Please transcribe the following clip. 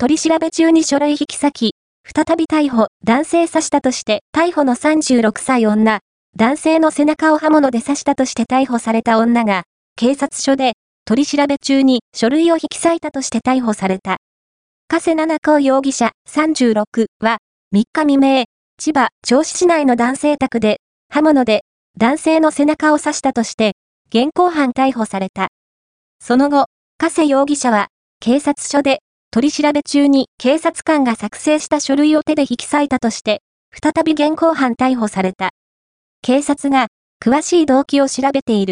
取り調べ中に書類引き裂き、再び逮捕、男性刺したとして逮捕の36歳女、男性の背中を刃物で刺したとして逮捕された女が、警察署で取り調べ中に書類を引き裂いたとして逮捕された。加瀬七子容疑者36は、3日未明、千葉、銚子市内の男性宅で、刃物で男性の背中を刺したとして、現行犯逮捕された。その後、加瀬容疑者は、警察署で、取り調べ中に警察官が作成した書類を手で引き裂いたとして、再び現行犯逮捕された。警察が、詳しい動機を調べている。